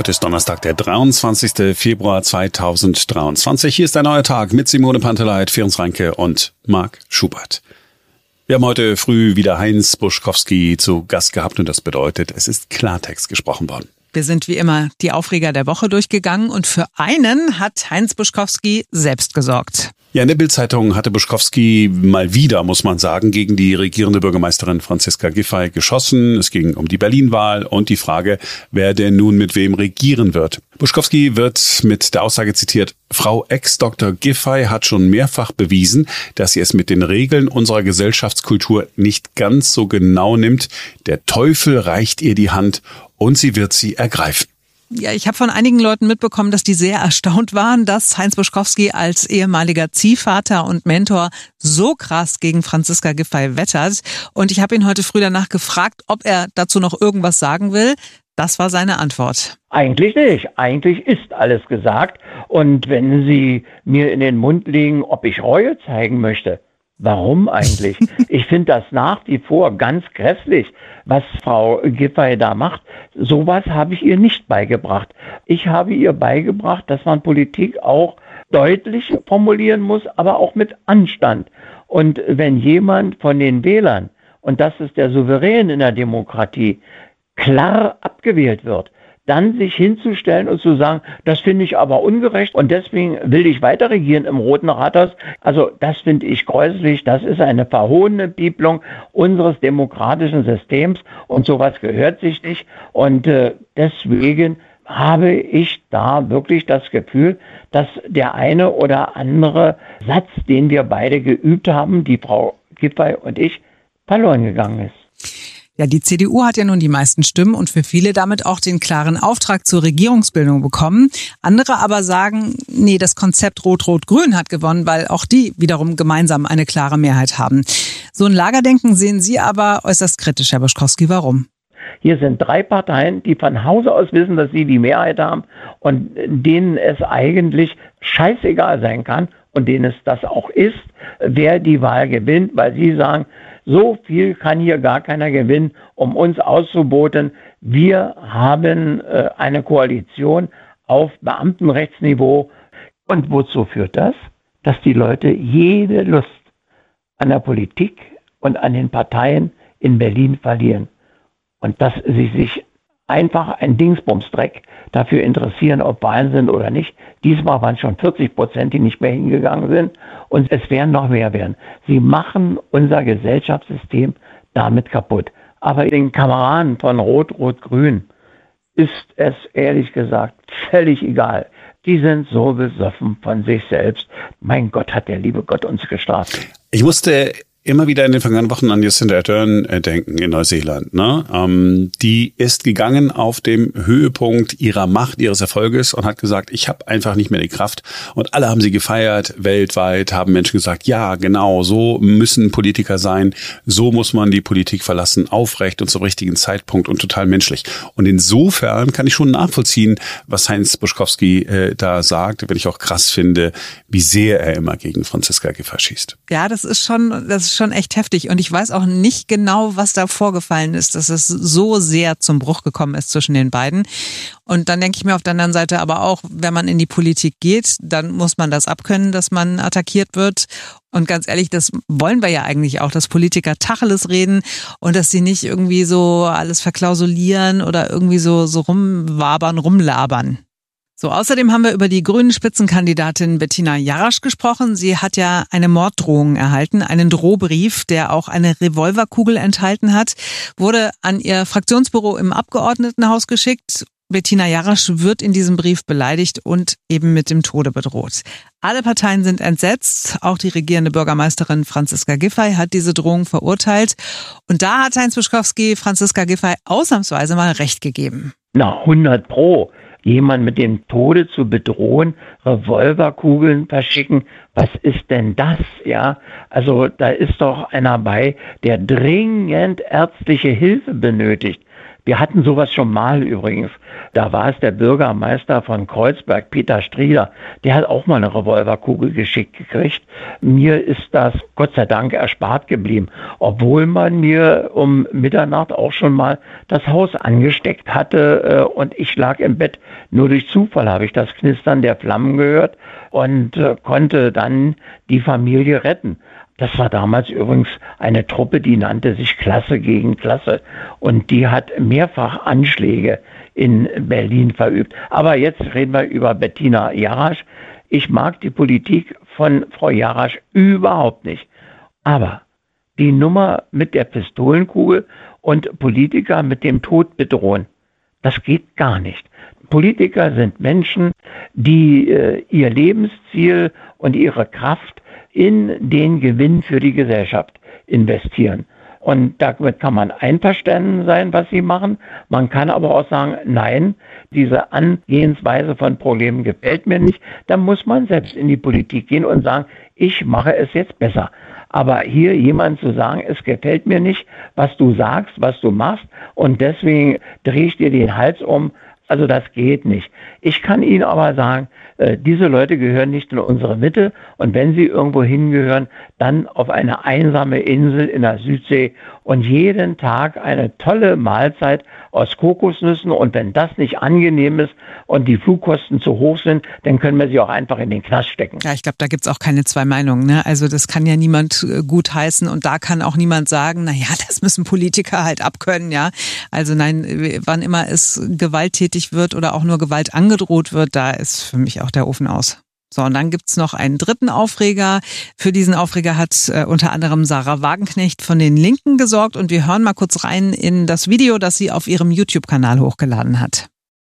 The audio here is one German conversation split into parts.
Heute ist Donnerstag, der 23. Februar 2023. Hier ist ein neuer Tag mit Simone Panteleit, Ferenc Reinke und Marc Schubert. Wir haben heute früh wieder Heinz Buschkowski zu Gast gehabt und das bedeutet, es ist Klartext gesprochen worden. Wir sind wie immer die Aufreger der Woche durchgegangen und für einen hat Heinz Buschkowski selbst gesorgt. Ja, in der Bildzeitung hatte Buschkowski mal wieder, muss man sagen, gegen die regierende Bürgermeisterin Franziska Giffey geschossen. Es ging um die Berlin-Wahl und die Frage, wer denn nun mit wem regieren wird. Buschkowski wird mit der Aussage zitiert, Frau Ex-Dr. Giffey hat schon mehrfach bewiesen, dass sie es mit den Regeln unserer Gesellschaftskultur nicht ganz so genau nimmt. Der Teufel reicht ihr die Hand und sie wird sie ergreifen. Ja, ich habe von einigen Leuten mitbekommen, dass die sehr erstaunt waren, dass Heinz Buschkowski als ehemaliger Ziehvater und Mentor so krass gegen Franziska Giffey wettert. Und ich habe ihn heute früh danach gefragt, ob er dazu noch irgendwas sagen will. Das war seine Antwort. Eigentlich nicht. Eigentlich ist alles gesagt. Und wenn Sie mir in den Mund legen, ob ich Reue zeigen möchte, Warum eigentlich? Ich finde das nach wie vor ganz grässlich, was Frau Giffey da macht. Sowas habe ich ihr nicht beigebracht. Ich habe ihr beigebracht, dass man Politik auch deutlich formulieren muss, aber auch mit Anstand. Und wenn jemand von den Wählern, und das ist der Souverän in der Demokratie, klar abgewählt wird, dann sich hinzustellen und zu sagen, das finde ich aber ungerecht und deswegen will ich weiter regieren im Roten Rathaus. Also das finde ich gräuslich. Das ist eine verhohene Bibelung unseres demokratischen Systems und sowas gehört sich nicht. Und äh, deswegen habe ich da wirklich das Gefühl, dass der eine oder andere Satz, den wir beide geübt haben, die Frau Giffey und ich, verloren gegangen ist. Ja, die CDU hat ja nun die meisten Stimmen und für viele damit auch den klaren Auftrag zur Regierungsbildung bekommen. Andere aber sagen, nee, das Konzept Rot-Rot-Grün hat gewonnen, weil auch die wiederum gemeinsam eine klare Mehrheit haben. So ein Lagerdenken sehen Sie aber äußerst kritisch, Herr Boschkowski. Warum? Hier sind drei Parteien, die von Hause aus wissen, dass sie die Mehrheit haben und denen es eigentlich scheißegal sein kann und denen es das auch ist, wer die Wahl gewinnt, weil sie sagen, so viel kann hier gar keiner gewinnen, um uns auszuboten. Wir haben äh, eine Koalition auf Beamtenrechtsniveau. Und wozu führt das? Dass die Leute jede Lust an der Politik und an den Parteien in Berlin verlieren. Und dass sie sich einfach ein Dingsbumsdreck dafür interessieren, ob Wahlen sind oder nicht. Diesmal waren es schon 40 Prozent, die nicht mehr hingegangen sind. Und es werden noch mehr werden. Sie machen unser Gesellschaftssystem damit kaputt. Aber den Kameraden von Rot, Rot, Grün ist es ehrlich gesagt völlig egal. Die sind so besoffen von sich selbst. Mein Gott, hat der liebe Gott uns gestraft. Ich musste immer wieder in den vergangenen Wochen an Jacinda Ardern äh, denken in Neuseeland. Ne? Ähm, die ist gegangen auf dem Höhepunkt ihrer Macht, ihres Erfolges und hat gesagt, ich habe einfach nicht mehr die Kraft. Und alle haben sie gefeiert, weltweit haben Menschen gesagt, ja, genau, so müssen Politiker sein, so muss man die Politik verlassen, aufrecht und zum richtigen Zeitpunkt und total menschlich. Und insofern kann ich schon nachvollziehen, was Heinz Buschkowski äh, da sagt, wenn ich auch krass finde, wie sehr er immer gegen Franziska Giffey schießt. Ja, das ist schon, das ist schon echt heftig. Und ich weiß auch nicht genau, was da vorgefallen ist, dass es so sehr zum Bruch gekommen ist zwischen den beiden. Und dann denke ich mir auf der anderen Seite aber auch, wenn man in die Politik geht, dann muss man das abkönnen, dass man attackiert wird. Und ganz ehrlich, das wollen wir ja eigentlich auch, dass Politiker Tacheles reden und dass sie nicht irgendwie so alles verklausulieren oder irgendwie so, so rumwabern, rumlabern. So, außerdem haben wir über die grünen Spitzenkandidatin Bettina Jarasch gesprochen. Sie hat ja eine Morddrohung erhalten, einen Drohbrief, der auch eine Revolverkugel enthalten hat, wurde an ihr Fraktionsbüro im Abgeordnetenhaus geschickt. Bettina Jarasch wird in diesem Brief beleidigt und eben mit dem Tode bedroht. Alle Parteien sind entsetzt. Auch die regierende Bürgermeisterin Franziska Giffey hat diese Drohung verurteilt. Und da hat Heinz Buschkowski Franziska Giffey ausnahmsweise mal recht gegeben. Na, 100 Pro jemand mit dem Tode zu bedrohen, Revolverkugeln verschicken. Was ist denn das? Ja, also da ist doch einer bei, der dringend ärztliche Hilfe benötigt. Wir hatten sowas schon mal übrigens. Da war es der Bürgermeister von Kreuzberg, Peter Strieder. Der hat auch mal eine Revolverkugel geschickt gekriegt. Mir ist das Gott sei Dank erspart geblieben, obwohl man mir um Mitternacht auch schon mal das Haus angesteckt hatte äh, und ich lag im Bett. Nur durch Zufall habe ich das Knistern der Flammen gehört und äh, konnte dann die Familie retten. Das war damals übrigens eine Truppe, die nannte sich Klasse gegen Klasse. Und die hat mehrfach Anschläge in Berlin verübt. Aber jetzt reden wir über Bettina Jarasch. Ich mag die Politik von Frau Jarasch überhaupt nicht. Aber die Nummer mit der Pistolenkugel und Politiker mit dem Tod bedrohen, das geht gar nicht. Politiker sind Menschen, die äh, ihr Lebensziel und ihre Kraft in den Gewinn für die Gesellschaft investieren. Und damit kann man einverstanden sein, was sie machen. Man kann aber auch sagen, nein, diese Angehensweise von Problemen gefällt mir nicht. Dann muss man selbst in die Politik gehen und sagen, ich mache es jetzt besser. Aber hier jemand zu sagen, es gefällt mir nicht, was du sagst, was du machst, und deswegen drehe ich dir den Hals um, also das geht nicht. Ich kann Ihnen aber sagen, diese Leute gehören nicht in unsere Mitte und wenn sie irgendwo hingehören, dann auf eine einsame Insel in der Südsee und jeden Tag eine tolle Mahlzeit aus Kokosnüssen und wenn das nicht angenehm ist und die Flugkosten zu hoch sind, dann können wir sie auch einfach in den Knast stecken. Ja, ich glaube, da gibt's auch keine zwei Meinungen. Ne? Also das kann ja niemand äh, gut heißen und da kann auch niemand sagen, na ja, das müssen Politiker halt abkönnen, ja. Also nein, wann immer es gewalttätig wird oder auch nur Gewalt angedroht wird, da ist für mich auch der Ofen aus. So, und dann gibt's noch einen dritten Aufreger. Für diesen Aufreger hat äh, unter anderem Sarah Wagenknecht von den Linken gesorgt und wir hören mal kurz rein in das Video, das sie auf ihrem YouTube-Kanal hochgeladen hat.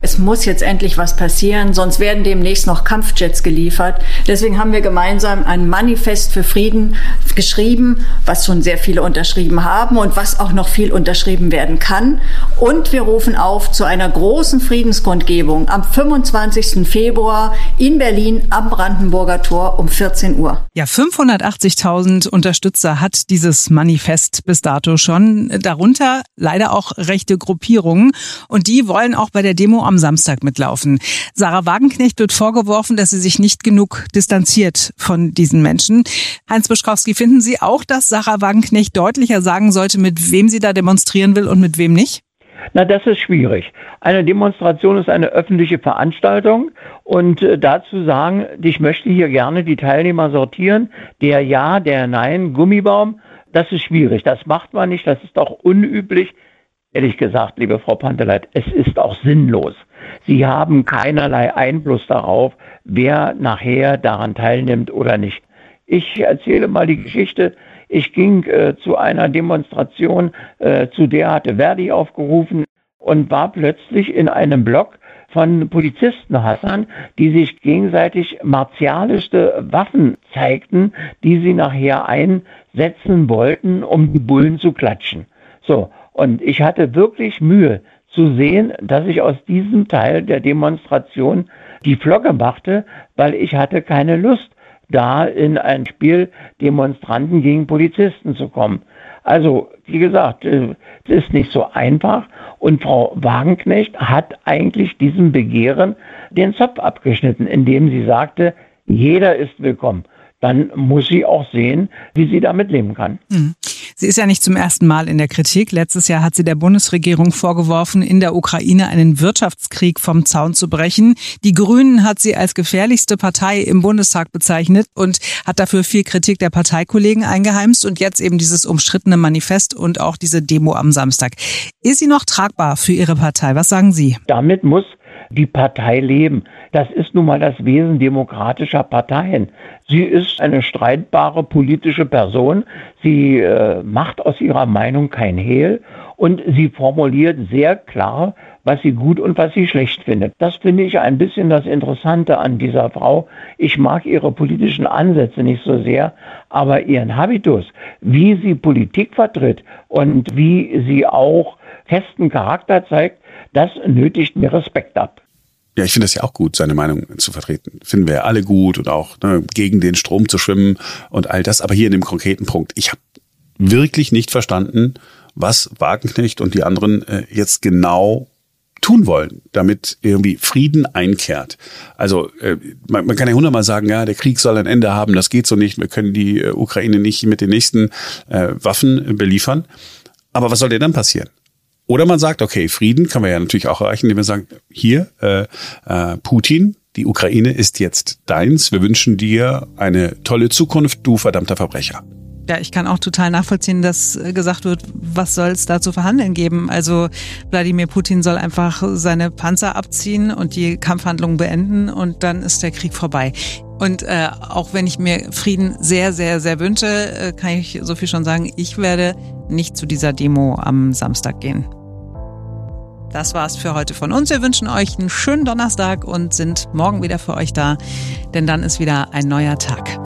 Es muss jetzt endlich was passieren, sonst werden demnächst noch Kampfjets geliefert. Deswegen haben wir gemeinsam ein Manifest für Frieden geschrieben, was schon sehr viele unterschrieben haben und was auch noch viel unterschrieben werden kann. Und wir rufen auf zu einer großen Friedenskundgebung am 25. Februar in Berlin am Brandenburger Tor um 14 Uhr. Ja, 580.000 Unterstützer hat dieses Manifest bis dato schon. Darunter leider auch rechte Gruppierungen. Und die wollen auch bei der Demo am Samstag mitlaufen. Sarah Wagenknecht wird vorgeworfen, dass sie sich nicht genug distanziert von diesen Menschen. Heinz Bischkowski, finden Sie auch, dass Sarah Wagenknecht deutlicher sagen sollte, mit wem sie da demonstrieren will und mit wem nicht? Na, das ist schwierig. Eine Demonstration ist eine öffentliche Veranstaltung und äh, dazu sagen, ich möchte hier gerne die Teilnehmer sortieren, der Ja, der Nein, Gummibaum, das ist schwierig. Das macht man nicht, das ist auch unüblich ehrlich gesagt, liebe Frau Panteleit, es ist auch sinnlos. Sie haben keinerlei Einfluss darauf, wer nachher daran teilnimmt oder nicht. Ich erzähle mal die Geschichte. Ich ging äh, zu einer Demonstration, äh, zu der hatte Verdi aufgerufen und war plötzlich in einem Block von Polizisten Hassan, die sich gegenseitig martialischste Waffen zeigten, die sie nachher einsetzen wollten, um die Bullen zu klatschen. So, und ich hatte wirklich Mühe zu sehen, dass ich aus diesem Teil der Demonstration die Flocke machte, weil ich hatte keine Lust, da in ein Spiel Demonstranten gegen Polizisten zu kommen. Also, wie gesagt, es ist nicht so einfach. Und Frau Wagenknecht hat eigentlich diesem Begehren den Zopf abgeschnitten, indem sie sagte, jeder ist willkommen. Dann muss sie auch sehen, wie sie damit leben kann. Mhm. Sie ist ja nicht zum ersten Mal in der Kritik. Letztes Jahr hat sie der Bundesregierung vorgeworfen, in der Ukraine einen Wirtschaftskrieg vom Zaun zu brechen. Die Grünen hat sie als gefährlichste Partei im Bundestag bezeichnet und hat dafür viel Kritik der Parteikollegen eingeheimst und jetzt eben dieses umstrittene Manifest und auch diese Demo am Samstag. Ist sie noch tragbar für Ihre Partei? Was sagen Sie? Damit muss die Partei leben. Das ist nun mal das Wesen demokratischer Parteien. Sie ist eine streitbare politische Person. Sie äh, macht aus ihrer Meinung kein Hehl und sie formuliert sehr klar, was sie gut und was sie schlecht findet. Das finde ich ein bisschen das Interessante an dieser Frau. Ich mag ihre politischen Ansätze nicht so sehr, aber ihren Habitus, wie sie Politik vertritt und wie sie auch festen Charakter zeigt, das nötigt mir Respekt ab. Ja, ich finde das ja auch gut, seine Meinung zu vertreten. Finden wir ja alle gut und auch ne, gegen den Strom zu schwimmen und all das. Aber hier in dem konkreten Punkt, ich habe wirklich nicht verstanden, was Wagenknecht und die anderen äh, jetzt genau tun wollen, damit irgendwie Frieden einkehrt. Also äh, man, man kann ja hundertmal sagen, ja, der Krieg soll ein Ende haben, das geht so nicht, wir können die äh, Ukraine nicht mit den nächsten äh, Waffen beliefern. Aber was soll denn dann passieren? Oder man sagt, okay, Frieden kann man ja natürlich auch erreichen, indem wir sagen, hier, äh, äh, Putin, die Ukraine ist jetzt deins, wir wünschen dir eine tolle Zukunft, du verdammter Verbrecher. Ja, ich kann auch total nachvollziehen, dass äh, gesagt wird, was soll es da zu verhandeln geben? Also Wladimir Putin soll einfach seine Panzer abziehen und die Kampfhandlungen beenden und dann ist der Krieg vorbei. Und äh, auch wenn ich mir Frieden sehr, sehr, sehr wünsche, äh, kann ich so viel schon sagen, ich werde nicht zu dieser Demo am Samstag gehen. Das war's für heute von uns. Wir wünschen euch einen schönen Donnerstag und sind morgen wieder für euch da, denn dann ist wieder ein neuer Tag.